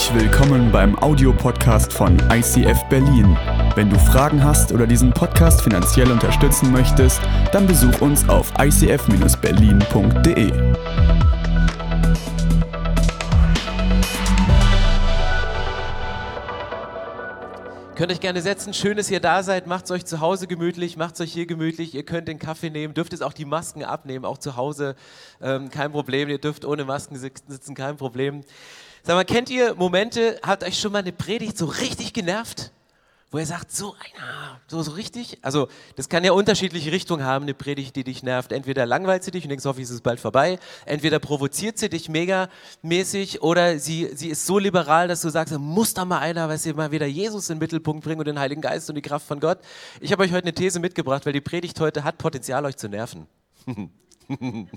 Herzlich willkommen beim Audiopodcast von ICF Berlin. Wenn du Fragen hast oder diesen Podcast finanziell unterstützen möchtest, dann besuch uns auf icf-berlin.de. Könnt euch gerne setzen. Schön, dass ihr da seid. Macht es euch zu Hause gemütlich, macht es euch hier gemütlich. Ihr könnt den Kaffee nehmen, dürft es auch die Masken abnehmen, auch zu Hause. Ähm, kein Problem. Ihr dürft ohne Masken sitzen, kein Problem. Sag mal, kennt ihr Momente, hat euch schon mal eine Predigt so richtig genervt? Wo ihr sagt, so einer, so, so richtig? Also, das kann ja unterschiedliche Richtungen haben, eine Predigt, die dich nervt. Entweder langweilt sie dich und denkst, hoffentlich ist es bald vorbei. Entweder provoziert sie dich megamäßig oder sie, sie ist so liberal, dass du sagst, muss da mal einer, weil sie mal wieder Jesus in den Mittelpunkt bringen und den Heiligen Geist und die Kraft von Gott. Ich habe euch heute eine These mitgebracht, weil die Predigt heute hat Potenzial, euch zu nerven.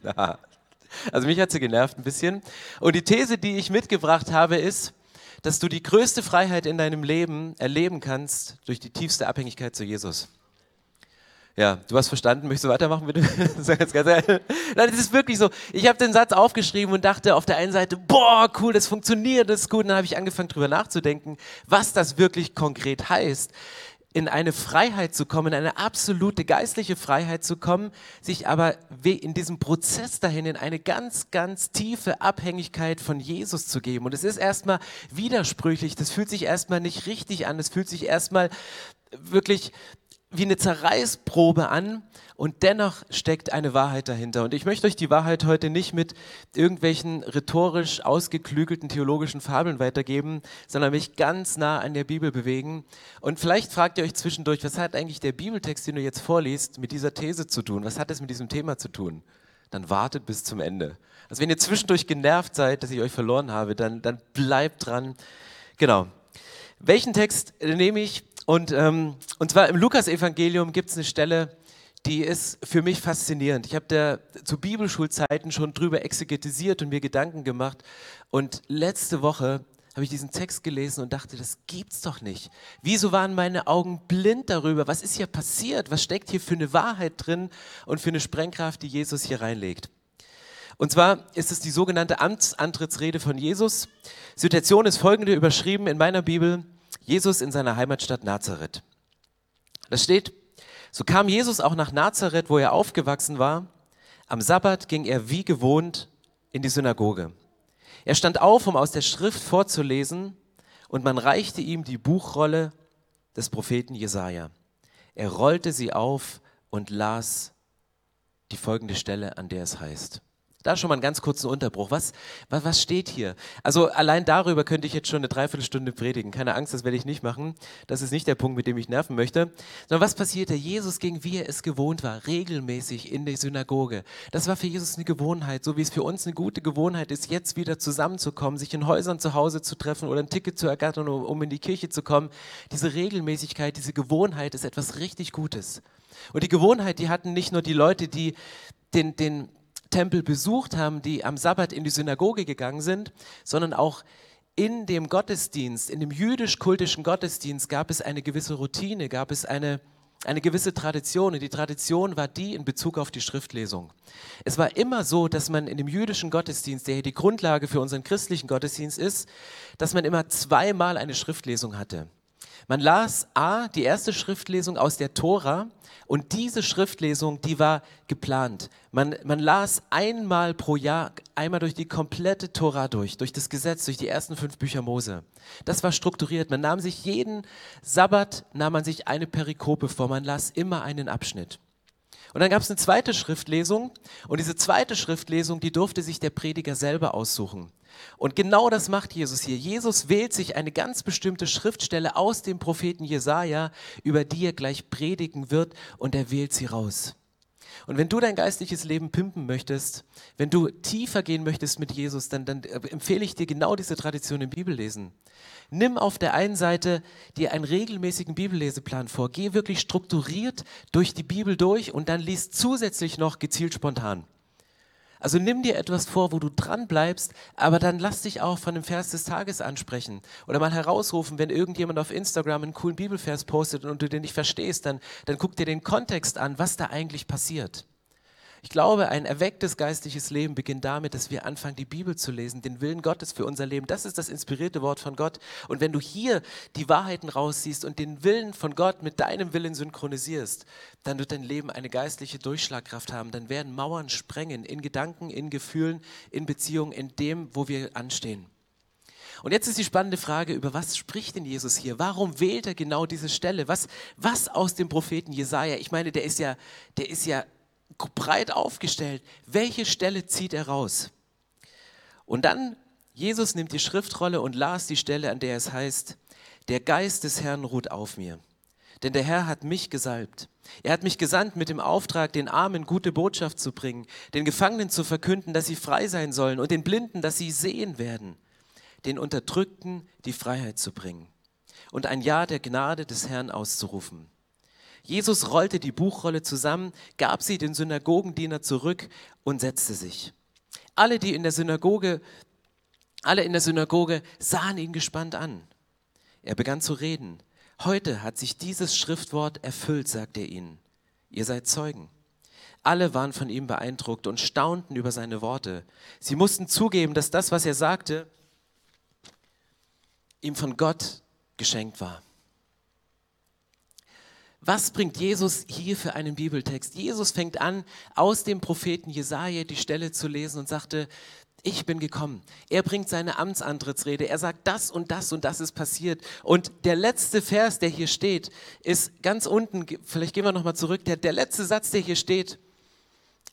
Also mich hat sie genervt ein bisschen. Und die These, die ich mitgebracht habe, ist, dass du die größte Freiheit in deinem Leben erleben kannst durch die tiefste Abhängigkeit zu Jesus. Ja, du hast verstanden, möchtest du weitermachen bitte? Nein, das ist wirklich so. Ich habe den Satz aufgeschrieben und dachte auf der einen Seite, boah, cool, das funktioniert, das ist gut. Und dann habe ich angefangen drüber nachzudenken, was das wirklich konkret heißt in eine Freiheit zu kommen, in eine absolute geistliche Freiheit zu kommen, sich aber in diesem Prozess dahin in eine ganz, ganz tiefe Abhängigkeit von Jesus zu geben. Und es ist erstmal widersprüchlich, das fühlt sich erstmal nicht richtig an, es fühlt sich erstmal wirklich wie eine Zerreißprobe an und dennoch steckt eine Wahrheit dahinter. Und ich möchte euch die Wahrheit heute nicht mit irgendwelchen rhetorisch ausgeklügelten theologischen Fabeln weitergeben, sondern mich ganz nah an der Bibel bewegen. Und vielleicht fragt ihr euch zwischendurch, was hat eigentlich der Bibeltext, den du jetzt vorliest, mit dieser These zu tun? Was hat es mit diesem Thema zu tun? Dann wartet bis zum Ende. Also wenn ihr zwischendurch genervt seid, dass ich euch verloren habe, dann, dann bleibt dran. Genau. Welchen Text nehme ich? Und, ähm, und zwar im Lukas-Evangelium gibt es eine Stelle, die ist für mich faszinierend. Ich habe da zu Bibelschulzeiten schon drüber exegetisiert und mir Gedanken gemacht. Und letzte Woche habe ich diesen Text gelesen und dachte, das gibt's doch nicht. Wieso waren meine Augen blind darüber? Was ist hier passiert? Was steckt hier für eine Wahrheit drin und für eine Sprengkraft, die Jesus hier reinlegt? Und zwar ist es die sogenannte Amtsantrittsrede von Jesus. Situation ist folgende überschrieben in meiner Bibel. Jesus in seiner Heimatstadt Nazareth. Das steht, so kam Jesus auch nach Nazareth, wo er aufgewachsen war. Am Sabbat ging er wie gewohnt in die Synagoge. Er stand auf, um aus der Schrift vorzulesen, und man reichte ihm die Buchrolle des Propheten Jesaja. Er rollte sie auf und las die folgende Stelle, an der es heißt: da schon mal einen ganz kurzen Unterbruch. Was, was, was steht hier? Also allein darüber könnte ich jetzt schon eine Dreiviertelstunde predigen. Keine Angst, das werde ich nicht machen. Das ist nicht der Punkt, mit dem ich nerven möchte. Sondern was passierte? Jesus ging, wie er es gewohnt war, regelmäßig in die Synagoge. Das war für Jesus eine Gewohnheit, so wie es für uns eine gute Gewohnheit ist, jetzt wieder zusammenzukommen, sich in Häusern zu Hause zu treffen oder ein Ticket zu ergattern, um, in die Kirche zu kommen. Diese Regelmäßigkeit, diese Gewohnheit ist etwas richtig Gutes. Und die Gewohnheit, die hatten nicht nur die Leute, die den, den, Tempel besucht haben, die am Sabbat in die Synagoge gegangen sind, sondern auch in dem Gottesdienst, in dem jüdisch-kultischen Gottesdienst gab es eine gewisse Routine, gab es eine, eine gewisse Tradition. Und die Tradition war die in Bezug auf die Schriftlesung. Es war immer so, dass man in dem jüdischen Gottesdienst, der hier die Grundlage für unseren christlichen Gottesdienst ist, dass man immer zweimal eine Schriftlesung hatte. Man las A, die erste Schriftlesung aus der Tora und diese Schriftlesung, die war geplant. Man, man las einmal pro Jahr, einmal durch die komplette Tora durch, durch das Gesetz, durch die ersten fünf Bücher Mose. Das war strukturiert. Man nahm sich jeden Sabbat, nahm man sich eine Perikope vor, man las immer einen Abschnitt. Und dann gab es eine zweite Schriftlesung und diese zweite Schriftlesung, die durfte sich der Prediger selber aussuchen. Und genau das macht Jesus hier. Jesus wählt sich eine ganz bestimmte Schriftstelle aus dem Propheten Jesaja, über die er gleich predigen wird, und er wählt sie raus. Und wenn du dein geistliches Leben pimpen möchtest, wenn du tiefer gehen möchtest mit Jesus, dann, dann empfehle ich dir genau diese Tradition im Bibellesen. Nimm auf der einen Seite dir einen regelmäßigen Bibelleseplan vor. Geh wirklich strukturiert durch die Bibel durch und dann lies zusätzlich noch gezielt spontan. Also nimm dir etwas vor, wo du dran bleibst, aber dann lass dich auch von dem Vers des Tages ansprechen oder mal herausrufen, wenn irgendjemand auf Instagram einen coolen Bibelvers postet und du den nicht verstehst, dann, dann guck dir den Kontext an, was da eigentlich passiert. Ich glaube, ein erwecktes geistliches Leben beginnt damit, dass wir anfangen, die Bibel zu lesen, den Willen Gottes für unser Leben. Das ist das inspirierte Wort von Gott. Und wenn du hier die Wahrheiten rausziehst und den Willen von Gott mit deinem Willen synchronisierst, dann wird dein Leben eine geistliche Durchschlagkraft haben. Dann werden Mauern sprengen in Gedanken, in Gefühlen, in Beziehungen, in dem, wo wir anstehen. Und jetzt ist die spannende Frage, über was spricht denn Jesus hier? Warum wählt er genau diese Stelle? Was, was aus dem Propheten Jesaja? Ich meine, der ist ja, der ist ja breit aufgestellt. Welche Stelle zieht er raus? Und dann, Jesus nimmt die Schriftrolle und las die Stelle, an der es heißt, der Geist des Herrn ruht auf mir. Denn der Herr hat mich gesalbt. Er hat mich gesandt mit dem Auftrag, den Armen gute Botschaft zu bringen, den Gefangenen zu verkünden, dass sie frei sein sollen und den Blinden, dass sie sehen werden, den Unterdrückten die Freiheit zu bringen und ein Ja der Gnade des Herrn auszurufen. Jesus rollte die Buchrolle zusammen, gab sie den Synagogendiener zurück und setzte sich. Alle, die in der Synagoge, alle in der Synagoge sahen ihn gespannt an. Er begann zu reden. Heute hat sich dieses Schriftwort erfüllt, sagte er ihnen. Ihr seid Zeugen. Alle waren von ihm beeindruckt und staunten über seine Worte. Sie mussten zugeben, dass das, was er sagte, ihm von Gott geschenkt war. Was bringt Jesus hier für einen Bibeltext? Jesus fängt an, aus dem Propheten Jesaja die Stelle zu lesen und sagte, ich bin gekommen. Er bringt seine Amtsantrittsrede. Er sagt, das und das und das ist passiert. Und der letzte Vers, der hier steht, ist ganz unten, vielleicht gehen wir nochmal zurück, der, der letzte Satz, der hier steht,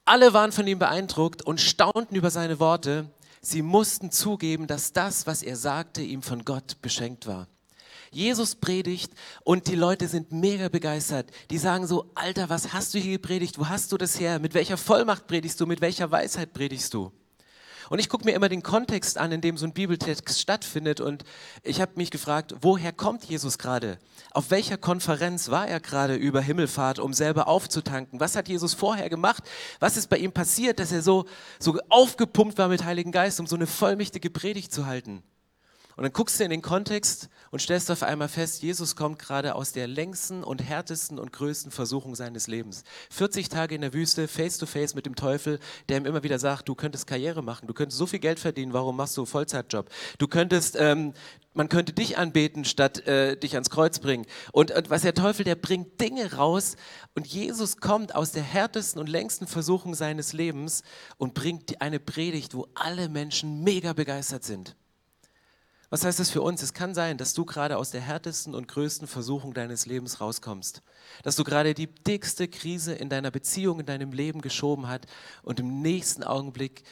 alle waren von ihm beeindruckt und staunten über seine Worte. Sie mussten zugeben, dass das, was er sagte, ihm von Gott beschenkt war. Jesus predigt und die Leute sind mega begeistert. Die sagen so, Alter, was hast du hier gepredigt? Wo hast du das her? Mit welcher Vollmacht predigst du? Mit welcher Weisheit predigst du? Und ich gucke mir immer den Kontext an, in dem so ein Bibeltext stattfindet. Und ich habe mich gefragt, woher kommt Jesus gerade? Auf welcher Konferenz war er gerade über Himmelfahrt, um selber aufzutanken? Was hat Jesus vorher gemacht? Was ist bei ihm passiert, dass er so, so aufgepumpt war mit Heiligen Geist, um so eine vollmächtige Predigt zu halten? Und dann guckst du in den Kontext und stellst auf einmal fest, Jesus kommt gerade aus der längsten und härtesten und größten Versuchung seines Lebens. 40 Tage in der Wüste, face to face mit dem Teufel, der ihm immer wieder sagt, du könntest Karriere machen, du könntest so viel Geld verdienen, warum machst du Vollzeitjob? Du könntest, ähm, man könnte dich anbeten, statt äh, dich ans Kreuz bringen. Und, und was der Teufel, der bringt Dinge raus und Jesus kommt aus der härtesten und längsten Versuchung seines Lebens und bringt eine Predigt, wo alle Menschen mega begeistert sind. Was heißt das für uns? Es kann sein, dass du gerade aus der härtesten und größten Versuchung deines Lebens rauskommst. Dass du gerade die dickste Krise in deiner Beziehung, in deinem Leben geschoben hast und im nächsten Augenblick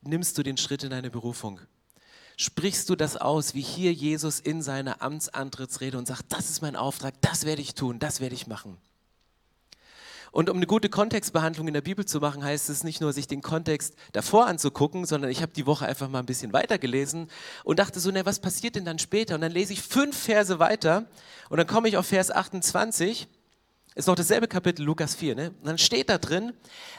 nimmst du den Schritt in deine Berufung. Sprichst du das aus, wie hier Jesus in seiner Amtsantrittsrede und sagt, das ist mein Auftrag, das werde ich tun, das werde ich machen. Und um eine gute Kontextbehandlung in der Bibel zu machen, heißt es nicht nur, sich den Kontext davor anzugucken, sondern ich habe die Woche einfach mal ein bisschen weiter gelesen und dachte so, na, was passiert denn dann später? Und dann lese ich fünf Verse weiter und dann komme ich auf Vers 28. Ist noch dasselbe Kapitel, Lukas 4. Ne? Und dann steht da drin,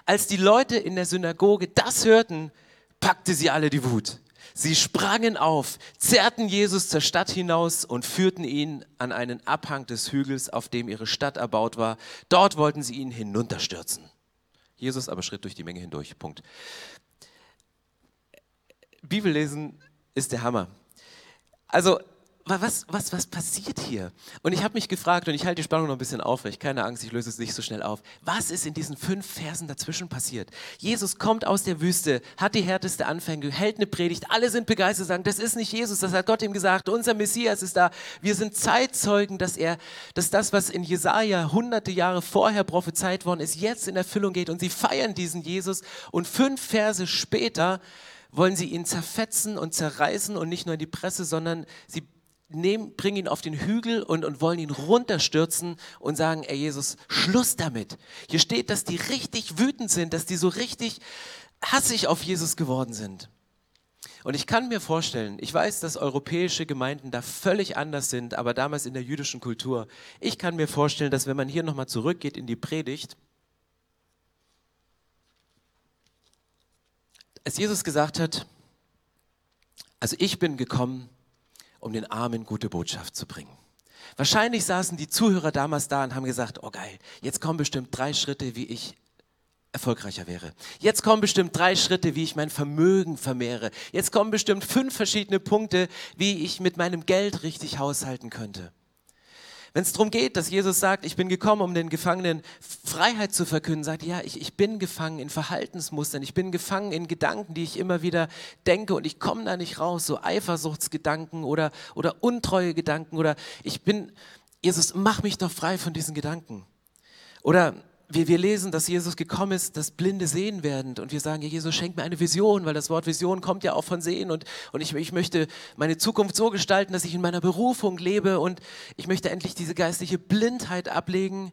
als die Leute in der Synagoge das hörten, packte sie alle die Wut. Sie sprangen auf, zerrten Jesus zur Stadt hinaus und führten ihn an einen Abhang des Hügels, auf dem ihre Stadt erbaut war. Dort wollten sie ihn hinunterstürzen. Jesus aber schritt durch die Menge hindurch. Punkt. Bibellesen ist der Hammer. Also was, was, was passiert hier? Und ich habe mich gefragt, und ich halte die Spannung noch ein bisschen aufrecht, keine Angst, ich löse es nicht so schnell auf. Was ist in diesen fünf Versen dazwischen passiert? Jesus kommt aus der Wüste, hat die härteste Anfänge, hält eine Predigt, alle sind begeistert, sagen, das ist nicht Jesus, das hat Gott ihm gesagt, unser Messias ist da. Wir sind Zeitzeugen, dass er, dass das, was in Jesaja hunderte Jahre vorher prophezeit worden ist, jetzt in Erfüllung geht und sie feiern diesen Jesus und fünf Verse später wollen sie ihn zerfetzen und zerreißen und nicht nur in die Presse, sondern sie nehmen, bringen ihn auf den Hügel und, und wollen ihn runterstürzen und sagen, ey Jesus, Schluss damit. Hier steht, dass die richtig wütend sind, dass die so richtig hassig auf Jesus geworden sind. Und ich kann mir vorstellen, ich weiß, dass europäische Gemeinden da völlig anders sind, aber damals in der jüdischen Kultur, ich kann mir vorstellen, dass wenn man hier nochmal zurückgeht in die Predigt, als Jesus gesagt hat, also ich bin gekommen, um den Armen gute Botschaft zu bringen. Wahrscheinlich saßen die Zuhörer damals da und haben gesagt, oh geil, jetzt kommen bestimmt drei Schritte, wie ich erfolgreicher wäre. Jetzt kommen bestimmt drei Schritte, wie ich mein Vermögen vermehre. Jetzt kommen bestimmt fünf verschiedene Punkte, wie ich mit meinem Geld richtig haushalten könnte. Wenn es darum geht, dass Jesus sagt, ich bin gekommen, um den Gefangenen Freiheit zu verkünden, sagt, ja, ich, ich bin gefangen in Verhaltensmustern, ich bin gefangen in Gedanken, die ich immer wieder denke und ich komme da nicht raus, so Eifersuchtsgedanken oder, oder untreue Gedanken oder ich bin, Jesus, mach mich doch frei von diesen Gedanken. Oder wir, wir lesen, dass Jesus gekommen ist, dass Blinde sehen werden. Und wir sagen, ja, Jesus, schenk mir eine Vision, weil das Wort Vision kommt ja auch von Sehen. Und, und ich, ich möchte meine Zukunft so gestalten, dass ich in meiner Berufung lebe. Und ich möchte endlich diese geistliche Blindheit ablegen.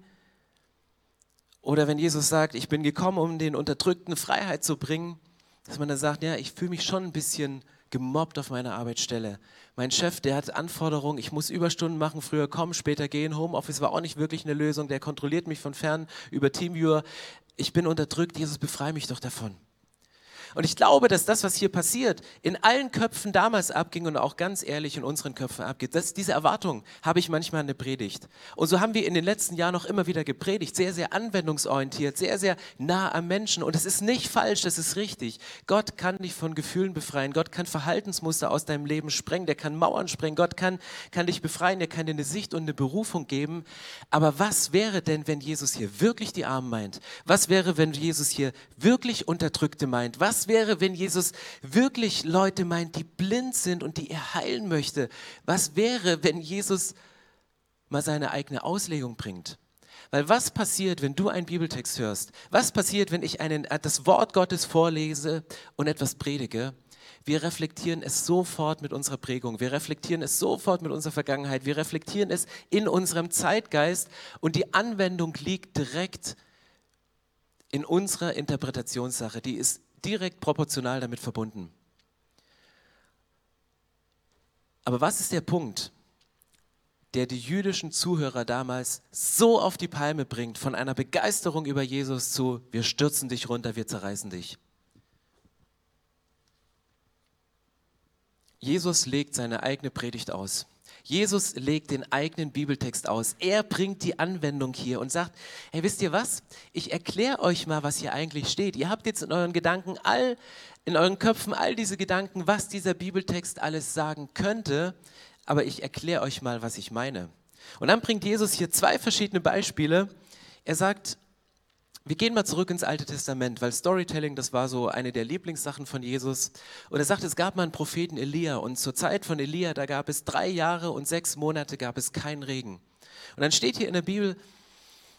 Oder wenn Jesus sagt, ich bin gekommen, um den Unterdrückten Freiheit zu bringen, dass man dann sagt, ja, ich fühle mich schon ein bisschen gemobbt auf meiner Arbeitsstelle. Mein Chef, der hat Anforderungen, ich muss Überstunden machen, früher kommen, später gehen. Homeoffice war auch nicht wirklich eine Lösung, der kontrolliert mich von fern über Teamviewer. Ich bin unterdrückt, Jesus, befreie mich doch davon. Und ich glaube, dass das, was hier passiert, in allen Köpfen damals abging und auch ganz ehrlich in unseren Köpfen abgeht. Das, diese Erwartung habe ich manchmal in der Predigt. Und so haben wir in den letzten Jahren noch immer wieder gepredigt, sehr, sehr anwendungsorientiert, sehr, sehr nah am Menschen. Und es ist nicht falsch, das ist richtig. Gott kann dich von Gefühlen befreien. Gott kann Verhaltensmuster aus deinem Leben sprengen. Der kann Mauern sprengen. Gott kann, kann dich befreien. Er kann dir eine Sicht und eine Berufung geben. Aber was wäre denn, wenn Jesus hier wirklich die Armen meint? Was wäre, wenn Jesus hier wirklich Unterdrückte meint? Was wäre, wenn Jesus wirklich Leute meint, die blind sind und die er heilen möchte? Was wäre, wenn Jesus mal seine eigene Auslegung bringt? Weil was passiert, wenn du einen Bibeltext hörst? Was passiert, wenn ich einen, äh, das Wort Gottes vorlese und etwas predige? Wir reflektieren es sofort mit unserer Prägung. Wir reflektieren es sofort mit unserer Vergangenheit. Wir reflektieren es in unserem Zeitgeist und die Anwendung liegt direkt in unserer Interpretationssache. Die ist direkt proportional damit verbunden. Aber was ist der Punkt, der die jüdischen Zuhörer damals so auf die Palme bringt, von einer Begeisterung über Jesus zu, wir stürzen dich runter, wir zerreißen dich? Jesus legt seine eigene Predigt aus. Jesus legt den eigenen Bibeltext aus. Er bringt die Anwendung hier und sagt, hey, wisst ihr was? Ich erkläre euch mal, was hier eigentlich steht. Ihr habt jetzt in euren Gedanken all, in euren Köpfen all diese Gedanken, was dieser Bibeltext alles sagen könnte, aber ich erkläre euch mal, was ich meine. Und dann bringt Jesus hier zwei verschiedene Beispiele. Er sagt, wir gehen mal zurück ins Alte Testament, weil Storytelling, das war so eine der Lieblingssachen von Jesus. Und er sagt, es gab mal einen Propheten Elia und zur Zeit von Elia, da gab es drei Jahre und sechs Monate gab es keinen Regen. Und dann steht hier in der Bibel,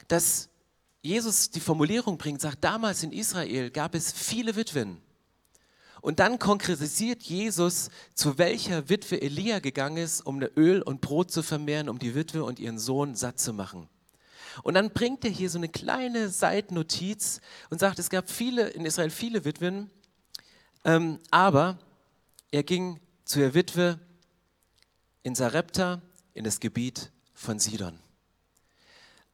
dass Jesus die Formulierung bringt, sagt, damals in Israel gab es viele Witwen. Und dann konkretisiert Jesus, zu welcher Witwe Elia gegangen ist, um Öl und Brot zu vermehren, um die Witwe und ihren Sohn satt zu machen. Und dann bringt er hier so eine kleine Seitennotiz und sagt, es gab viele in Israel viele Witwen, ähm, aber er ging zu der Witwe in Sarepta in das Gebiet von Sidon.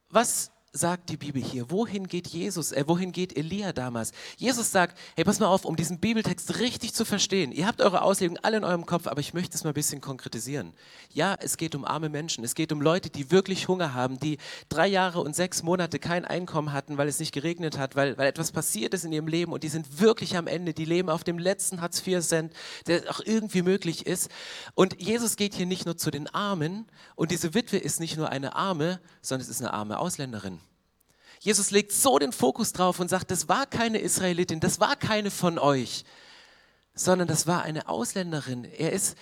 Was sagt die Bibel hier? Wohin geht Jesus? Äh, wohin geht Elia damals? Jesus sagt, hey, pass mal auf, um diesen Bibeltext richtig zu verstehen. Ihr habt eure Auslegung alle in eurem Kopf, aber ich möchte es mal ein bisschen konkretisieren. Ja, es geht um arme Menschen. Es geht um Leute, die wirklich Hunger haben, die drei Jahre und sechs Monate kein Einkommen hatten, weil es nicht geregnet hat, weil, weil etwas passiert ist in ihrem Leben und die sind wirklich am Ende. Die leben auf dem letzten Hartz-IV-Cent, der auch irgendwie möglich ist. Und Jesus geht hier nicht nur zu den Armen und diese Witwe ist nicht nur eine Arme, sondern es ist eine arme Ausländerin. Jesus legt so den Fokus drauf und sagt, das war keine Israelitin, das war keine von euch, sondern das war eine Ausländerin. Er ist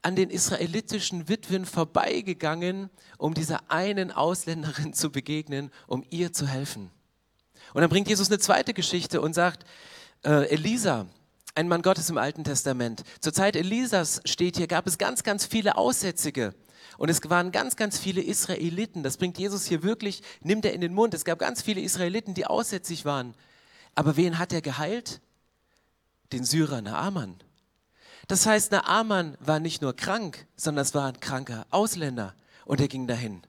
an den israelitischen Witwen vorbeigegangen, um dieser einen Ausländerin zu begegnen, um ihr zu helfen. Und dann bringt Jesus eine zweite Geschichte und sagt, äh, Elisa, ein Mann Gottes im Alten Testament. Zur Zeit Elisas steht hier, gab es ganz, ganz viele Aussätzige. Und es waren ganz, ganz viele Israeliten. Das bringt Jesus hier wirklich, nimmt er in den Mund. Es gab ganz viele Israeliten, die aussätzig waren. Aber wen hat er geheilt? Den Syrer Naaman. Das heißt, Naaman war nicht nur krank, sondern es war ein kranker Ausländer. Und er ging dahin.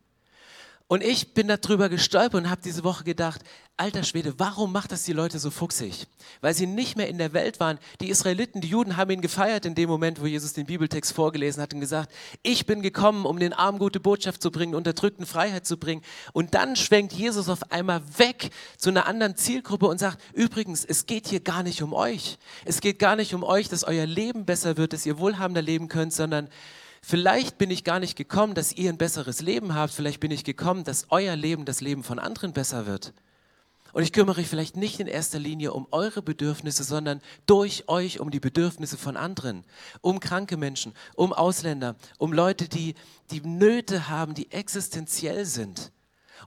Und ich bin darüber gestolpert und habe diese Woche gedacht, alter Schwede, warum macht das die Leute so fuchsig? Weil sie nicht mehr in der Welt waren. Die Israeliten, die Juden haben ihn gefeiert in dem Moment, wo Jesus den Bibeltext vorgelesen hat und gesagt, ich bin gekommen, um den Armen gute Botschaft zu bringen, Unterdrückten Freiheit zu bringen. Und dann schwenkt Jesus auf einmal weg zu einer anderen Zielgruppe und sagt, übrigens, es geht hier gar nicht um euch. Es geht gar nicht um euch, dass euer Leben besser wird, dass ihr wohlhabender leben könnt, sondern Vielleicht bin ich gar nicht gekommen, dass ihr ein besseres Leben habt. Vielleicht bin ich gekommen, dass euer Leben, das Leben von anderen besser wird. Und ich kümmere mich vielleicht nicht in erster Linie um eure Bedürfnisse, sondern durch euch um die Bedürfnisse von anderen, um kranke Menschen, um Ausländer, um Leute, die, die Nöte haben, die existenziell sind.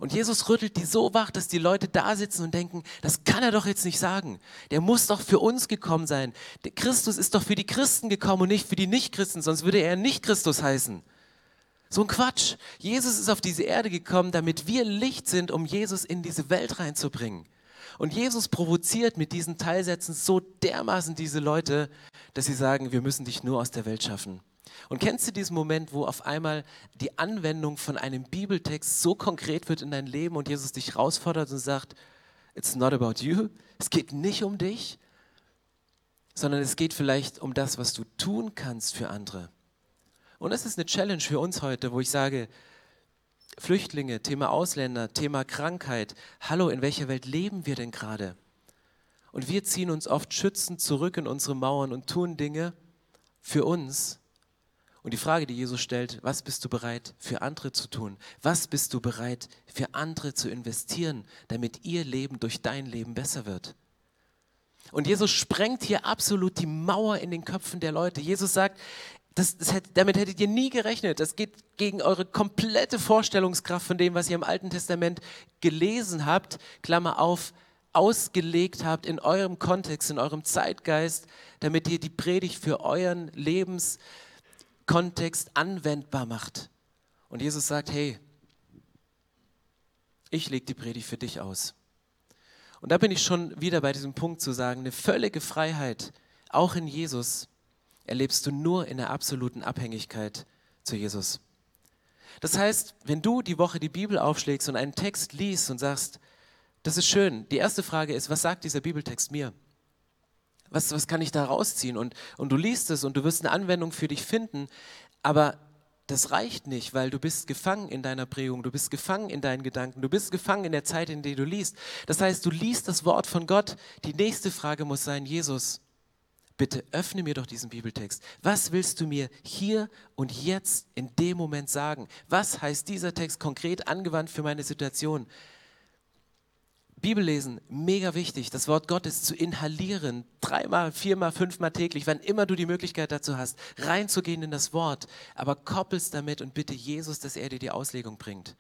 Und Jesus rüttelt die so wach, dass die Leute da sitzen und denken, das kann er doch jetzt nicht sagen. Der muss doch für uns gekommen sein. Der Christus ist doch für die Christen gekommen und nicht für die Nichtchristen, sonst würde er nicht Christus heißen. So ein Quatsch. Jesus ist auf diese Erde gekommen, damit wir Licht sind, um Jesus in diese Welt reinzubringen. Und Jesus provoziert mit diesen Teilsätzen so dermaßen diese Leute, dass sie sagen, wir müssen dich nur aus der Welt schaffen. Und kennst du diesen Moment, wo auf einmal die Anwendung von einem Bibeltext so konkret wird in dein Leben und Jesus dich herausfordert und sagt, it's not about you, es geht nicht um dich, sondern es geht vielleicht um das, was du tun kannst für andere. Und das ist eine Challenge für uns heute, wo ich sage, Flüchtlinge, Thema Ausländer, Thema Krankheit, hallo, in welcher Welt leben wir denn gerade? Und wir ziehen uns oft schützend zurück in unsere Mauern und tun Dinge für uns. Und die Frage, die Jesus stellt, was bist du bereit für andere zu tun? Was bist du bereit für andere zu investieren, damit ihr Leben durch dein Leben besser wird? Und Jesus sprengt hier absolut die Mauer in den Köpfen der Leute. Jesus sagt, das, das hätte, damit hättet ihr nie gerechnet. Das geht gegen eure komplette Vorstellungskraft von dem, was ihr im Alten Testament gelesen habt, Klammer auf, ausgelegt habt in eurem Kontext, in eurem Zeitgeist, damit ihr die Predigt für euren Lebenskontext anwendbar macht. Und Jesus sagt, hey, ich lege die Predigt für dich aus. Und da bin ich schon wieder bei diesem Punkt zu sagen, eine völlige Freiheit, auch in Jesus, erlebst du nur in der absoluten Abhängigkeit zu Jesus. Das heißt, wenn du die Woche die Bibel aufschlägst und einen Text liest und sagst, das ist schön, die erste Frage ist, was sagt dieser Bibeltext mir? Was, was kann ich da rausziehen? Und, und du liest es und du wirst eine Anwendung für dich finden, aber das reicht nicht, weil du bist gefangen in deiner Prägung, du bist gefangen in deinen Gedanken, du bist gefangen in der Zeit, in der du liest. Das heißt, du liest das Wort von Gott. Die nächste Frage muss sein, Jesus, bitte öffne mir doch diesen Bibeltext. Was willst du mir hier und jetzt in dem Moment sagen? Was heißt dieser Text konkret angewandt für meine Situation? Bibellesen, mega wichtig, das Wort Gottes zu inhalieren, dreimal, viermal, fünfmal täglich, wann immer du die Möglichkeit dazu hast, reinzugehen in das Wort, aber koppelst damit und bitte Jesus, dass er dir die Auslegung bringt.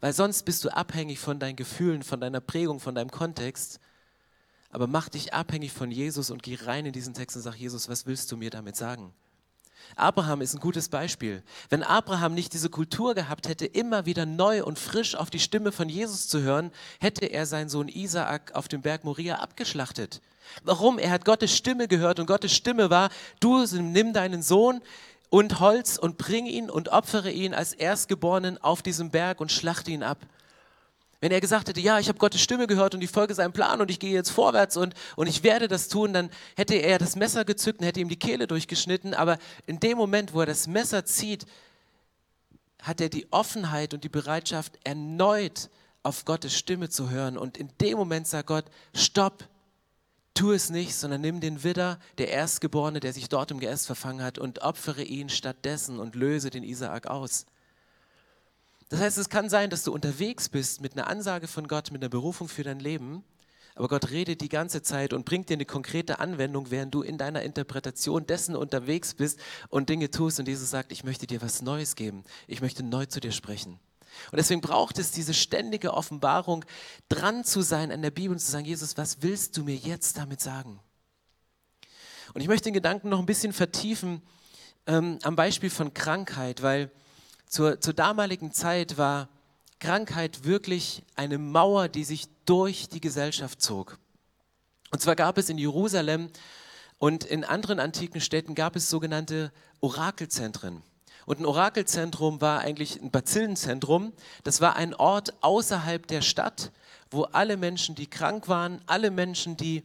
Weil sonst bist du abhängig von deinen Gefühlen, von deiner Prägung, von deinem Kontext aber mach dich abhängig von Jesus und geh rein in diesen Text und sag, Jesus, was willst du mir damit sagen? Abraham ist ein gutes Beispiel. Wenn Abraham nicht diese Kultur gehabt hätte, immer wieder neu und frisch auf die Stimme von Jesus zu hören, hätte er seinen Sohn Isaak auf dem Berg Moria abgeschlachtet. Warum? Er hat Gottes Stimme gehört und Gottes Stimme war, du nimm deinen Sohn und Holz und bring ihn und opfere ihn als Erstgeborenen auf diesem Berg und schlachte ihn ab. Wenn er gesagt hätte, ja, ich habe Gottes Stimme gehört und ich folge seinem Plan und ich gehe jetzt vorwärts und, und ich werde das tun, dann hätte er das Messer gezückt und hätte ihm die Kehle durchgeschnitten. Aber in dem Moment, wo er das Messer zieht, hat er die Offenheit und die Bereitschaft, erneut auf Gottes Stimme zu hören. Und in dem Moment sagt Gott, stopp, tu es nicht, sondern nimm den Widder, der Erstgeborene, der sich dort im Geäst verfangen hat, und opfere ihn stattdessen und löse den Isaak aus. Das heißt, es kann sein, dass du unterwegs bist mit einer Ansage von Gott, mit einer Berufung für dein Leben, aber Gott redet die ganze Zeit und bringt dir eine konkrete Anwendung, während du in deiner Interpretation dessen unterwegs bist und Dinge tust und Jesus sagt, ich möchte dir was Neues geben, ich möchte neu zu dir sprechen. Und deswegen braucht es diese ständige Offenbarung, dran zu sein an der Bibel und zu sagen, Jesus, was willst du mir jetzt damit sagen? Und ich möchte den Gedanken noch ein bisschen vertiefen ähm, am Beispiel von Krankheit, weil zur, zur damaligen Zeit war Krankheit wirklich eine Mauer, die sich durch die Gesellschaft zog. Und zwar gab es in Jerusalem und in anderen antiken Städten gab es sogenannte Orakelzentren. Und ein Orakelzentrum war eigentlich ein Bazillenzentrum. Das war ein Ort außerhalb der Stadt, wo alle Menschen, die krank waren, alle Menschen, die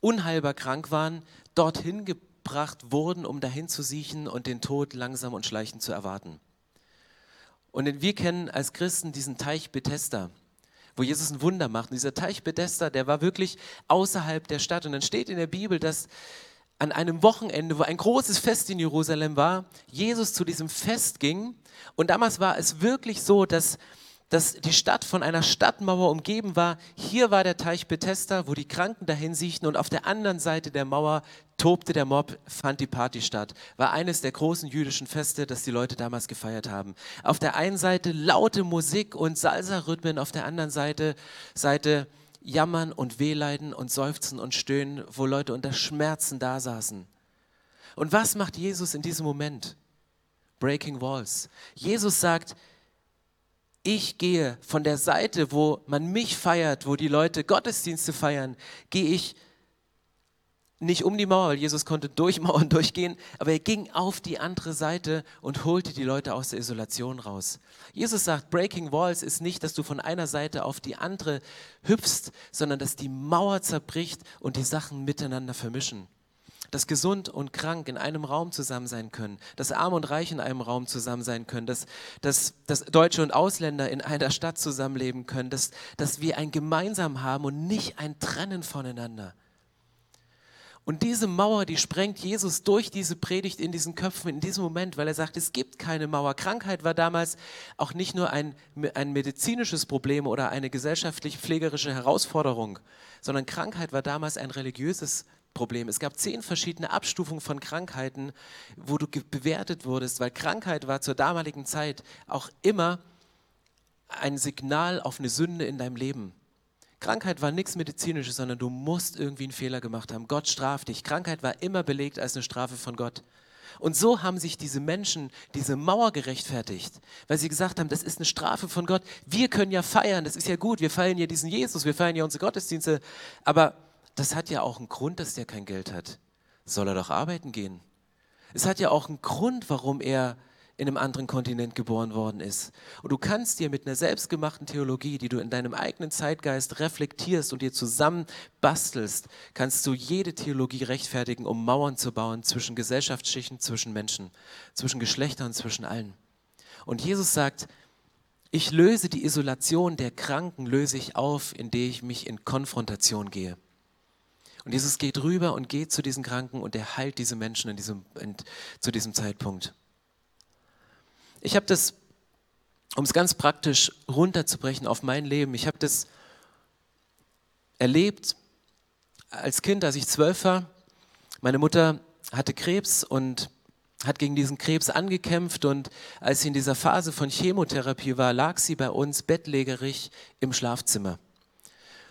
unheilbar krank waren, dorthin gebracht wurden, um dahin zu siechen und den Tod langsam und schleichend zu erwarten. Und wir kennen als Christen diesen Teich Bethesda, wo Jesus ein Wunder macht. Und dieser Teich Bethesda, der war wirklich außerhalb der Stadt. Und dann steht in der Bibel, dass an einem Wochenende, wo ein großes Fest in Jerusalem war, Jesus zu diesem Fest ging. Und damals war es wirklich so, dass dass die Stadt von einer Stadtmauer umgeben war. Hier war der Teich Bethesda, wo die Kranken dahin siechten und auf der anderen Seite der Mauer tobte der Mob, fand die Party statt. War eines der großen jüdischen Feste, das die Leute damals gefeiert haben. Auf der einen Seite laute Musik und Salsa-Rhythmen, auf der anderen Seite, Seite Jammern und Wehleiden und Seufzen und Stöhnen, wo Leute unter Schmerzen da saßen. Und was macht Jesus in diesem Moment? Breaking Walls. Jesus sagt, ich gehe von der Seite, wo man mich feiert, wo die Leute Gottesdienste feiern, gehe ich nicht um die Mauer, weil Jesus konnte durch Mauern durchgehen, aber er ging auf die andere Seite und holte die Leute aus der Isolation raus. Jesus sagt, Breaking Walls ist nicht, dass du von einer Seite auf die andere hüpfst, sondern dass die Mauer zerbricht und die Sachen miteinander vermischen dass gesund und krank in einem Raum zusammen sein können, dass arm und reich in einem Raum zusammen sein können, dass, dass, dass Deutsche und Ausländer in einer Stadt zusammenleben können, dass, dass wir ein Gemeinsam haben und nicht ein Trennen voneinander. Und diese Mauer, die sprengt Jesus durch diese Predigt in diesen Köpfen in diesem Moment, weil er sagt, es gibt keine Mauer. Krankheit war damals auch nicht nur ein, ein medizinisches Problem oder eine gesellschaftlich-pflegerische Herausforderung, sondern Krankheit war damals ein religiöses Problem. Es gab zehn verschiedene Abstufungen von Krankheiten, wo du bewertet wurdest, weil Krankheit war zur damaligen Zeit auch immer ein Signal auf eine Sünde in deinem Leben. Krankheit war nichts Medizinisches, sondern du musst irgendwie einen Fehler gemacht haben. Gott straft dich. Krankheit war immer belegt als eine Strafe von Gott. Und so haben sich diese Menschen diese Mauer gerechtfertigt, weil sie gesagt haben, das ist eine Strafe von Gott. Wir können ja feiern, das ist ja gut, wir feiern ja diesen Jesus, wir feiern ja unsere Gottesdienste, aber das hat ja auch einen Grund, dass der kein Geld hat. Soll er doch arbeiten gehen? Es hat ja auch einen Grund, warum er in einem anderen Kontinent geboren worden ist. Und du kannst dir mit einer selbstgemachten Theologie, die du in deinem eigenen Zeitgeist reflektierst und dir zusammen bastelst, kannst du jede Theologie rechtfertigen, um Mauern zu bauen zwischen Gesellschaftsschichten, zwischen Menschen, zwischen Geschlechtern, zwischen allen. Und Jesus sagt, ich löse die Isolation der Kranken, löse ich auf, indem ich mich in Konfrontation gehe. Und Jesus geht rüber und geht zu diesen Kranken und er heilt diese Menschen in diesem, in, zu diesem Zeitpunkt. Ich habe das, um es ganz praktisch runterzubrechen auf mein Leben, ich habe das erlebt als Kind, als ich zwölf war. Meine Mutter hatte Krebs und hat gegen diesen Krebs angekämpft und als sie in dieser Phase von Chemotherapie war, lag sie bei uns bettlägerig im Schlafzimmer.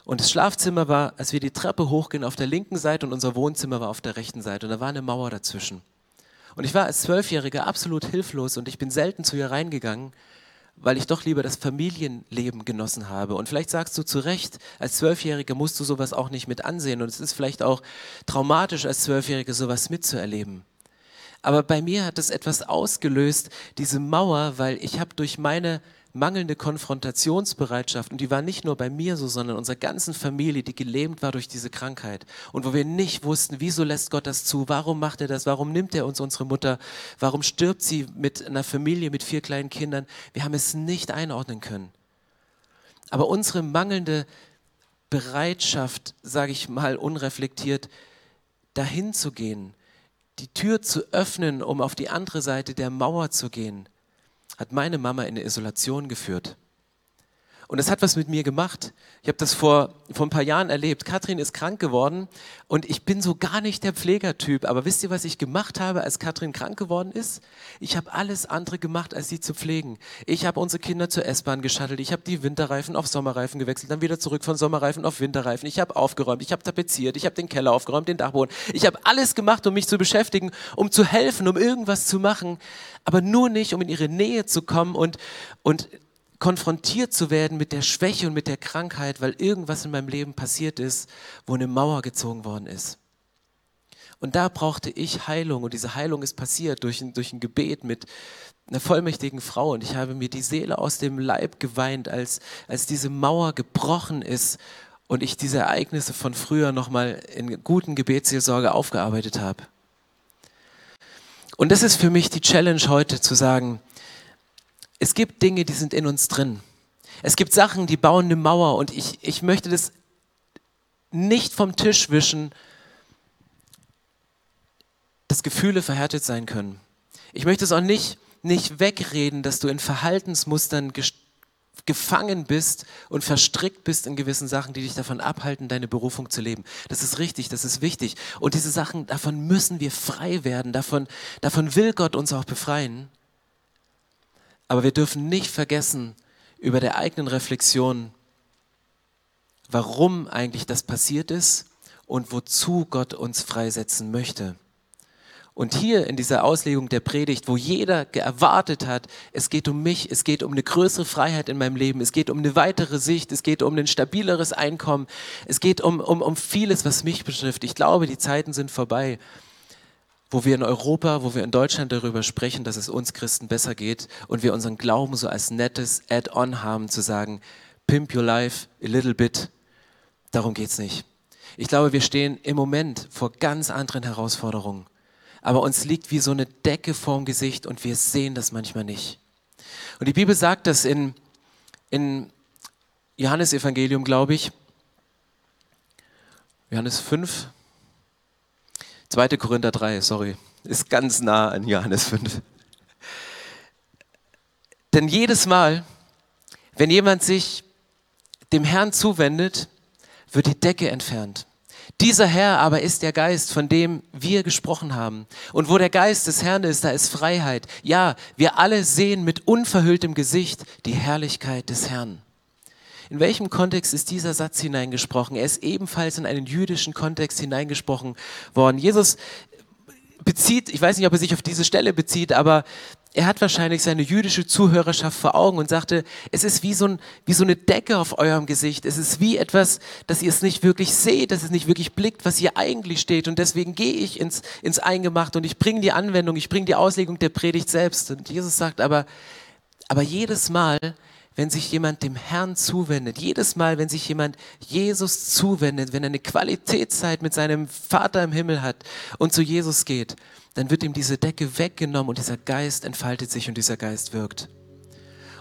Und das Schlafzimmer war, als wir die Treppe hochgehen, auf der linken Seite und unser Wohnzimmer war auf der rechten Seite. Und da war eine Mauer dazwischen. Und ich war als Zwölfjähriger absolut hilflos und ich bin selten zu ihr reingegangen, weil ich doch lieber das Familienleben genossen habe. Und vielleicht sagst du zu Recht, als Zwölfjähriger musst du sowas auch nicht mit ansehen. Und es ist vielleicht auch traumatisch, als Zwölfjähriger sowas mitzuerleben. Aber bei mir hat es etwas ausgelöst, diese Mauer, weil ich habe durch meine mangelnde Konfrontationsbereitschaft, und die war nicht nur bei mir so, sondern unserer ganzen Familie, die gelähmt war durch diese Krankheit. Und wo wir nicht wussten, wieso lässt Gott das zu? Warum macht er das? Warum nimmt er uns unsere Mutter? Warum stirbt sie mit einer Familie mit vier kleinen Kindern? Wir haben es nicht einordnen können. Aber unsere mangelnde Bereitschaft, sage ich mal unreflektiert, dahin zu gehen, die Tür zu öffnen, um auf die andere Seite der Mauer zu gehen, hat meine Mama in eine Isolation geführt. Und das hat was mit mir gemacht. Ich habe das vor, vor ein paar Jahren erlebt. Katrin ist krank geworden und ich bin so gar nicht der Pflegertyp. Aber wisst ihr, was ich gemacht habe, als Katrin krank geworden ist? Ich habe alles andere gemacht, als sie zu pflegen. Ich habe unsere Kinder zur S-Bahn geschattelt. Ich habe die Winterreifen auf Sommerreifen gewechselt, dann wieder zurück von Sommerreifen auf Winterreifen. Ich habe aufgeräumt, ich habe tapeziert, ich habe den Keller aufgeräumt, den Dachboden. Ich habe alles gemacht, um mich zu beschäftigen, um zu helfen, um irgendwas zu machen. Aber nur nicht, um in ihre Nähe zu kommen und, und konfrontiert zu werden mit der Schwäche und mit der Krankheit, weil irgendwas in meinem Leben passiert ist, wo eine Mauer gezogen worden ist. Und da brauchte ich Heilung und diese Heilung ist passiert durch ein, durch ein Gebet mit einer vollmächtigen Frau und ich habe mir die Seele aus dem Leib geweint, als, als diese Mauer gebrochen ist und ich diese Ereignisse von früher nochmal in guten Gebetsseelsorge aufgearbeitet habe. Und das ist für mich die Challenge heute zu sagen, es gibt Dinge, die sind in uns drin. Es gibt Sachen, die bauen eine Mauer und ich, ich möchte das nicht vom Tisch wischen, dass Gefühle verhärtet sein können. Ich möchte es auch nicht, nicht wegreden, dass du in Verhaltensmustern gefangen bist und verstrickt bist in gewissen Sachen, die dich davon abhalten, deine Berufung zu leben. Das ist richtig, das ist wichtig. Und diese Sachen, davon müssen wir frei werden. Davon, davon will Gott uns auch befreien. Aber wir dürfen nicht vergessen, über der eigenen Reflexion, warum eigentlich das passiert ist und wozu Gott uns freisetzen möchte. Und hier in dieser Auslegung der Predigt, wo jeder erwartet hat, es geht um mich, es geht um eine größere Freiheit in meinem Leben, es geht um eine weitere Sicht, es geht um ein stabileres Einkommen, es geht um, um, um vieles, was mich betrifft. Ich glaube, die Zeiten sind vorbei, wo wir in Europa, wo wir in Deutschland darüber sprechen, dass es uns Christen besser geht und wir unseren Glauben so als nettes Add-on haben, zu sagen, pimp your life a little bit. Darum geht es nicht. Ich glaube, wir stehen im Moment vor ganz anderen Herausforderungen aber uns liegt wie so eine Decke vorm Gesicht und wir sehen das manchmal nicht. Und die Bibel sagt das in, in Johannes Evangelium, glaube ich, Johannes 5, 2. Korinther 3, sorry, ist ganz nah an Johannes 5. Denn jedes Mal, wenn jemand sich dem Herrn zuwendet, wird die Decke entfernt. Dieser Herr aber ist der Geist, von dem wir gesprochen haben. Und wo der Geist des Herrn ist, da ist Freiheit. Ja, wir alle sehen mit unverhülltem Gesicht die Herrlichkeit des Herrn. In welchem Kontext ist dieser Satz hineingesprochen? Er ist ebenfalls in einen jüdischen Kontext hineingesprochen worden. Jesus bezieht, ich weiß nicht, ob er sich auf diese Stelle bezieht, aber er hat wahrscheinlich seine jüdische Zuhörerschaft vor Augen und sagte, es ist wie so, ein, wie so eine Decke auf eurem Gesicht. Es ist wie etwas, dass ihr es nicht wirklich seht, dass es nicht wirklich blickt, was hier eigentlich steht. Und deswegen gehe ich ins, ins Eingemachte und ich bringe die Anwendung, ich bringe die Auslegung der Predigt selbst. Und Jesus sagt aber, aber jedes Mal, wenn sich jemand dem Herrn zuwendet, jedes Mal, wenn sich jemand Jesus zuwendet, wenn er eine Qualitätszeit mit seinem Vater im Himmel hat und zu Jesus geht, dann wird ihm diese Decke weggenommen und dieser Geist entfaltet sich und dieser Geist wirkt.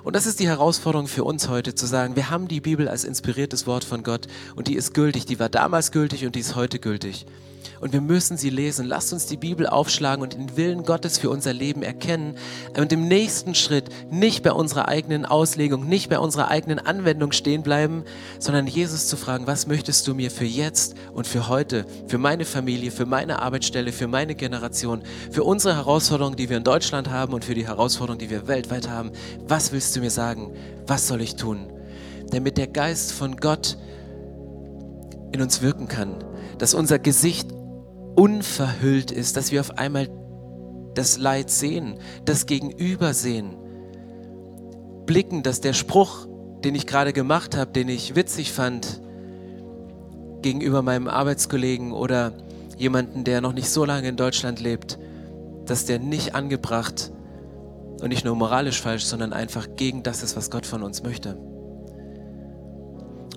Und das ist die Herausforderung für uns heute, zu sagen, wir haben die Bibel als inspiriertes Wort von Gott und die ist gültig, die war damals gültig und die ist heute gültig und wir müssen sie lesen. Lasst uns die Bibel aufschlagen und den Willen Gottes für unser Leben erkennen und im nächsten Schritt nicht bei unserer eigenen Auslegung, nicht bei unserer eigenen Anwendung stehen bleiben, sondern Jesus zu fragen, was möchtest du mir für jetzt und für heute, für meine Familie, für meine Arbeitsstelle, für meine Generation, für unsere Herausforderungen, die wir in Deutschland haben und für die Herausforderungen, die wir weltweit haben, was willst du mir sagen? Was soll ich tun? Damit der Geist von Gott in uns wirken kann, dass unser Gesicht unverhüllt ist, dass wir auf einmal das Leid sehen, das Gegenüber sehen, blicken, dass der Spruch, den ich gerade gemacht habe, den ich witzig fand, gegenüber meinem Arbeitskollegen oder jemanden, der noch nicht so lange in Deutschland lebt, dass der nicht angebracht und nicht nur moralisch falsch, sondern einfach gegen das ist, was Gott von uns möchte.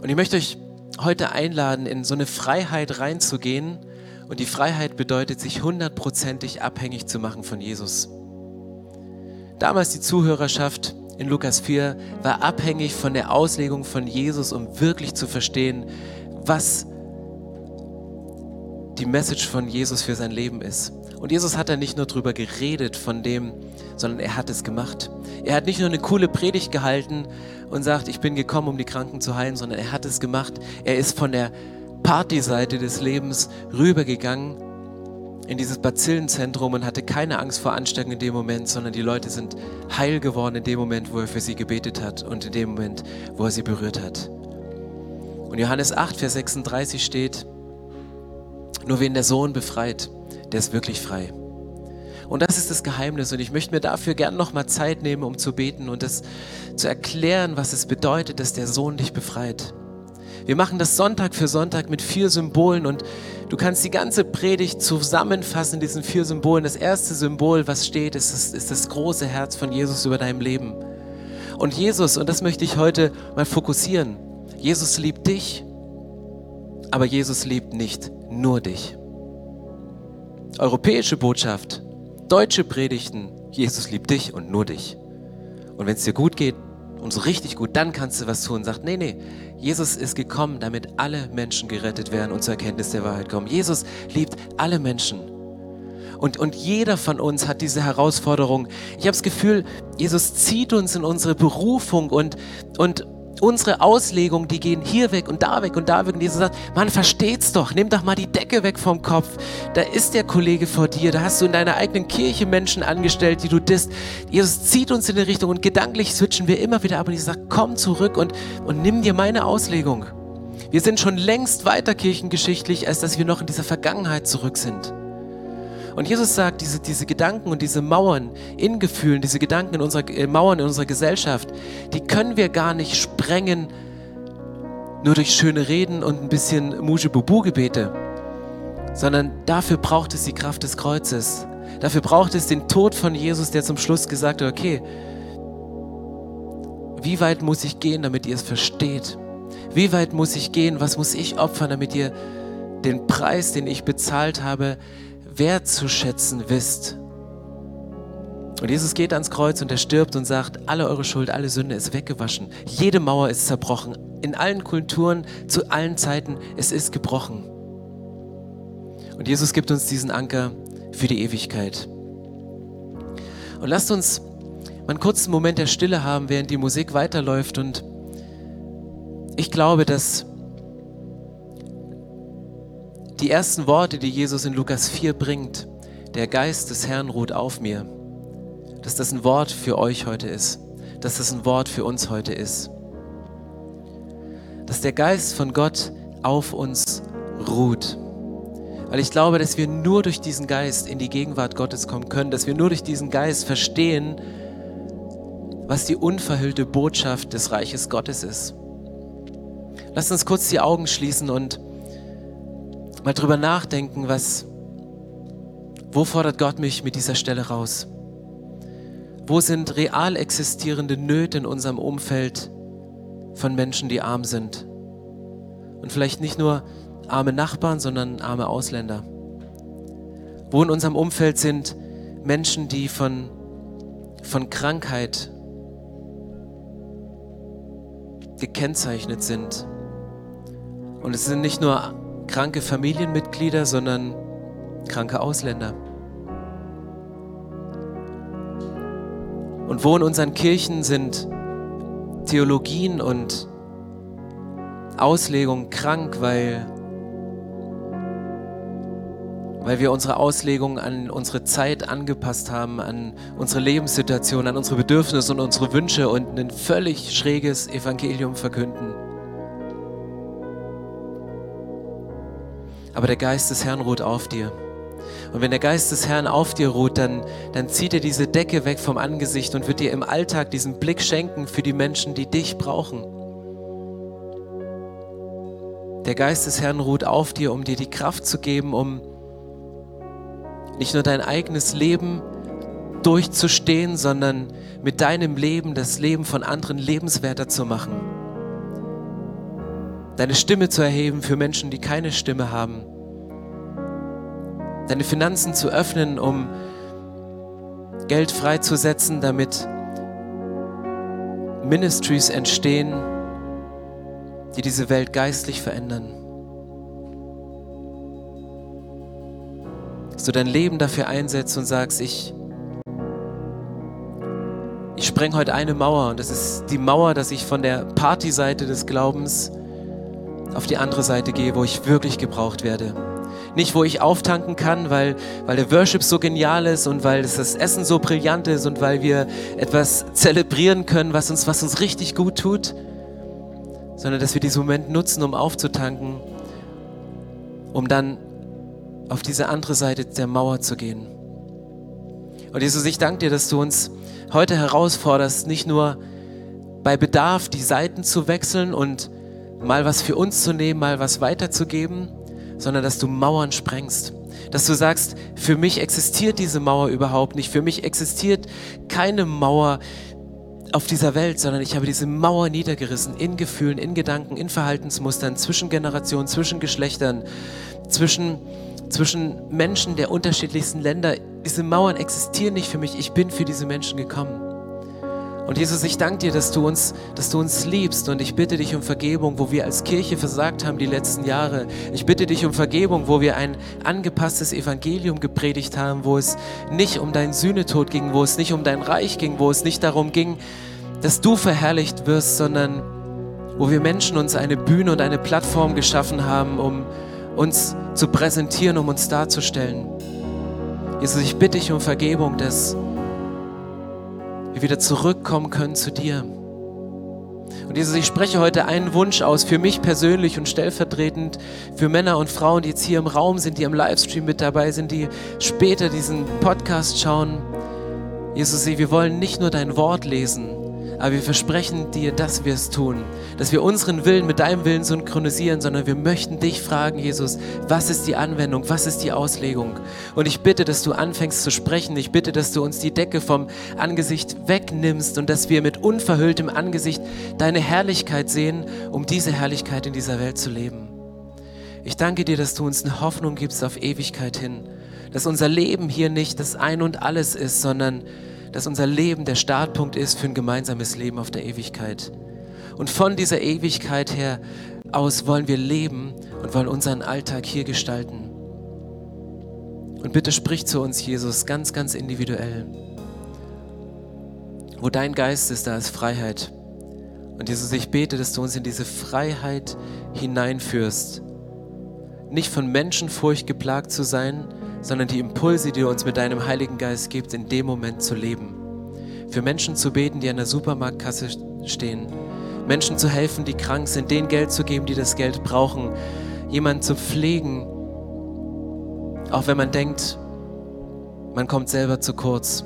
Und ich möchte euch heute einladen, in so eine Freiheit reinzugehen, und die Freiheit bedeutet, sich hundertprozentig abhängig zu machen von Jesus. Damals die Zuhörerschaft in Lukas 4 war abhängig von der Auslegung von Jesus, um wirklich zu verstehen, was die Message von Jesus für sein Leben ist. Und Jesus hat da nicht nur drüber geredet von dem, sondern er hat es gemacht. Er hat nicht nur eine coole Predigt gehalten und sagt, ich bin gekommen, um die Kranken zu heilen, sondern er hat es gemacht. Er ist von der Partyseite des Lebens rübergegangen in dieses Bazillenzentrum und hatte keine Angst vor Ansteckung in dem Moment, sondern die Leute sind heil geworden in dem Moment, wo er für sie gebetet hat und in dem Moment, wo er sie berührt hat. Und Johannes 8, Vers 36 steht, nur wen der Sohn befreit, der ist wirklich frei. Und das ist das Geheimnis. Und ich möchte mir dafür gern nochmal Zeit nehmen, um zu beten und das zu erklären, was es bedeutet, dass der Sohn dich befreit. Wir machen das Sonntag für Sonntag mit vier Symbolen und du kannst die ganze Predigt zusammenfassen in diesen vier Symbolen. Das erste Symbol, was steht, ist das, ist das große Herz von Jesus über deinem Leben. Und Jesus, und das möchte ich heute mal fokussieren, Jesus liebt dich, aber Jesus liebt nicht nur dich. Europäische Botschaft, deutsche Predigten, Jesus liebt dich und nur dich. Und wenn es dir gut geht, und so richtig gut, dann kannst du was tun. Sagt, nee, nee, Jesus ist gekommen, damit alle Menschen gerettet werden und zur Erkenntnis der Wahrheit kommen. Jesus liebt alle Menschen. Und, und jeder von uns hat diese Herausforderung. Ich habe das Gefühl, Jesus zieht uns in unsere Berufung und, und unsere Auslegung, die gehen hier weg und da weg und da weg. Und Jesus sagt, man versteht's doch, nimm doch mal die Decke weg vom Kopf. Da ist der Kollege vor dir, da hast du in deiner eigenen Kirche Menschen angestellt, die du disst. Jesus zieht uns in die Richtung und gedanklich switchen wir immer wieder ab und Jesus sagt, komm zurück und, und nimm dir meine Auslegung. Wir sind schon längst weiter kirchengeschichtlich, als dass wir noch in dieser Vergangenheit zurück sind. Und Jesus sagt, diese, diese Gedanken und diese Mauern in Gefühlen, diese Gedanken in unserer äh, Mauern in unserer Gesellschaft, die können wir gar nicht sprengen, nur durch schöne Reden und ein bisschen Mujebubu-Gebete, sondern dafür braucht es die Kraft des Kreuzes. Dafür braucht es den Tod von Jesus, der zum Schluss gesagt hat, okay, wie weit muss ich gehen, damit ihr es versteht? Wie weit muss ich gehen? Was muss ich opfern, damit ihr den Preis, den ich bezahlt habe, wertzuschätzen wisst. Und Jesus geht ans Kreuz und er stirbt und sagt, alle eure Schuld, alle Sünde ist weggewaschen. Jede Mauer ist zerbrochen. In allen Kulturen, zu allen Zeiten, es ist gebrochen. Und Jesus gibt uns diesen Anker für die Ewigkeit. Und lasst uns mal einen kurzen Moment der Stille haben, während die Musik weiterläuft. Und ich glaube, dass die ersten Worte, die Jesus in Lukas 4 bringt, der Geist des Herrn ruht auf mir, dass das ein Wort für euch heute ist, dass das ein Wort für uns heute ist. Dass der Geist von Gott auf uns ruht. Weil ich glaube, dass wir nur durch diesen Geist in die Gegenwart Gottes kommen können, dass wir nur durch diesen Geist verstehen, was die unverhüllte Botschaft des Reiches Gottes ist. Lasst uns kurz die Augen schließen und mal drüber nachdenken, was, wo fordert Gott mich mit dieser Stelle raus? Wo sind real existierende Nöte in unserem Umfeld von Menschen, die arm sind? Und vielleicht nicht nur arme Nachbarn, sondern arme Ausländer. Wo in unserem Umfeld sind Menschen, die von, von Krankheit gekennzeichnet sind. Und es sind nicht nur kranke Familienmitglieder, sondern kranke Ausländer. Und wo in unseren Kirchen sind Theologien und Auslegungen krank, weil, weil wir unsere Auslegung an unsere Zeit angepasst haben, an unsere Lebenssituation, an unsere Bedürfnisse und unsere Wünsche und ein völlig schräges Evangelium verkünden. Aber der Geist des Herrn ruht auf dir. Und wenn der Geist des Herrn auf dir ruht, dann, dann zieht er diese Decke weg vom Angesicht und wird dir im Alltag diesen Blick schenken für die Menschen, die dich brauchen. Der Geist des Herrn ruht auf dir, um dir die Kraft zu geben, um nicht nur dein eigenes Leben durchzustehen, sondern mit deinem Leben das Leben von anderen lebenswerter zu machen deine Stimme zu erheben für Menschen, die keine Stimme haben, deine Finanzen zu öffnen, um Geld freizusetzen, damit Ministries entstehen, die diese Welt geistlich verändern. Dass du dein Leben dafür einsetzt und sagst, ich, ich spreng heute eine Mauer und das ist die Mauer, dass ich von der Partyseite des Glaubens auf die andere Seite gehe, wo ich wirklich gebraucht werde. Nicht, wo ich auftanken kann, weil, weil der Worship so genial ist und weil das Essen so brillant ist und weil wir etwas zelebrieren können, was uns, was uns richtig gut tut, sondern dass wir diesen Moment nutzen, um aufzutanken, um dann auf diese andere Seite der Mauer zu gehen. Und Jesus, ich danke dir, dass du uns heute herausforderst, nicht nur bei Bedarf die Seiten zu wechseln und mal was für uns zu nehmen, mal was weiterzugeben, sondern dass du Mauern sprengst. Dass du sagst, für mich existiert diese Mauer überhaupt nicht. Für mich existiert keine Mauer auf dieser Welt, sondern ich habe diese Mauer niedergerissen in Gefühlen, in Gedanken, in Verhaltensmustern, zwischen Generationen, zwischen Geschlechtern, zwischen, zwischen Menschen der unterschiedlichsten Länder. Diese Mauern existieren nicht für mich. Ich bin für diese Menschen gekommen. Und Jesus, ich danke dir, dass du uns, dass du uns liebst und ich bitte dich um Vergebung, wo wir als Kirche versagt haben die letzten Jahre. Ich bitte dich um Vergebung, wo wir ein angepasstes Evangelium gepredigt haben, wo es nicht um deinen Sühnetod ging, wo es nicht um dein Reich ging, wo es nicht darum ging, dass du verherrlicht wirst, sondern wo wir Menschen uns eine Bühne und eine Plattform geschaffen haben, um uns zu präsentieren, um uns darzustellen. Jesus, ich bitte dich um Vergebung, dass wieder zurückkommen können zu dir. Und Jesus, ich spreche heute einen Wunsch aus für mich persönlich und stellvertretend für Männer und Frauen, die jetzt hier im Raum sind, die am Livestream mit dabei sind, die später diesen Podcast schauen. Jesus, wir wollen nicht nur dein Wort lesen, aber wir versprechen dir, dass wir es tun, dass wir unseren Willen mit deinem Willen synchronisieren, sondern wir möchten dich fragen, Jesus, was ist die Anwendung, was ist die Auslegung? Und ich bitte, dass du anfängst zu sprechen. Ich bitte, dass du uns die Decke vom Angesicht wegnimmst und dass wir mit unverhülltem Angesicht deine Herrlichkeit sehen, um diese Herrlichkeit in dieser Welt zu leben. Ich danke dir, dass du uns eine Hoffnung gibst auf Ewigkeit hin, dass unser Leben hier nicht das Ein und alles ist, sondern dass unser Leben der Startpunkt ist für ein gemeinsames Leben auf der Ewigkeit. Und von dieser Ewigkeit her aus wollen wir leben und wollen unseren Alltag hier gestalten. Und bitte sprich zu uns, Jesus, ganz, ganz individuell. Wo dein Geist ist, da ist Freiheit. Und Jesus, ich bete, dass du uns in diese Freiheit hineinführst. Nicht von Menschenfurcht geplagt zu sein, sondern die Impulse, die du uns mit deinem Heiligen Geist gibst, in dem Moment zu leben. Für Menschen zu beten, die an der Supermarktkasse stehen. Menschen zu helfen, die krank sind, denen Geld zu geben, die das Geld brauchen. Jemanden zu pflegen, auch wenn man denkt, man kommt selber zu kurz.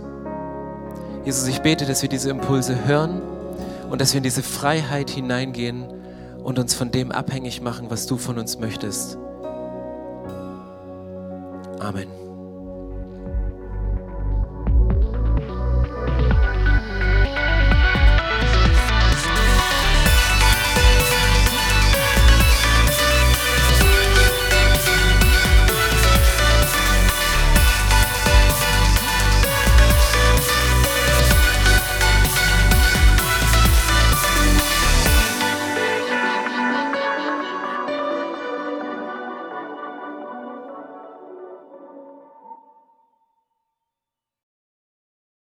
Jesus, ich bete, dass wir diese Impulse hören und dass wir in diese Freiheit hineingehen und uns von dem abhängig machen, was du von uns möchtest. Amen.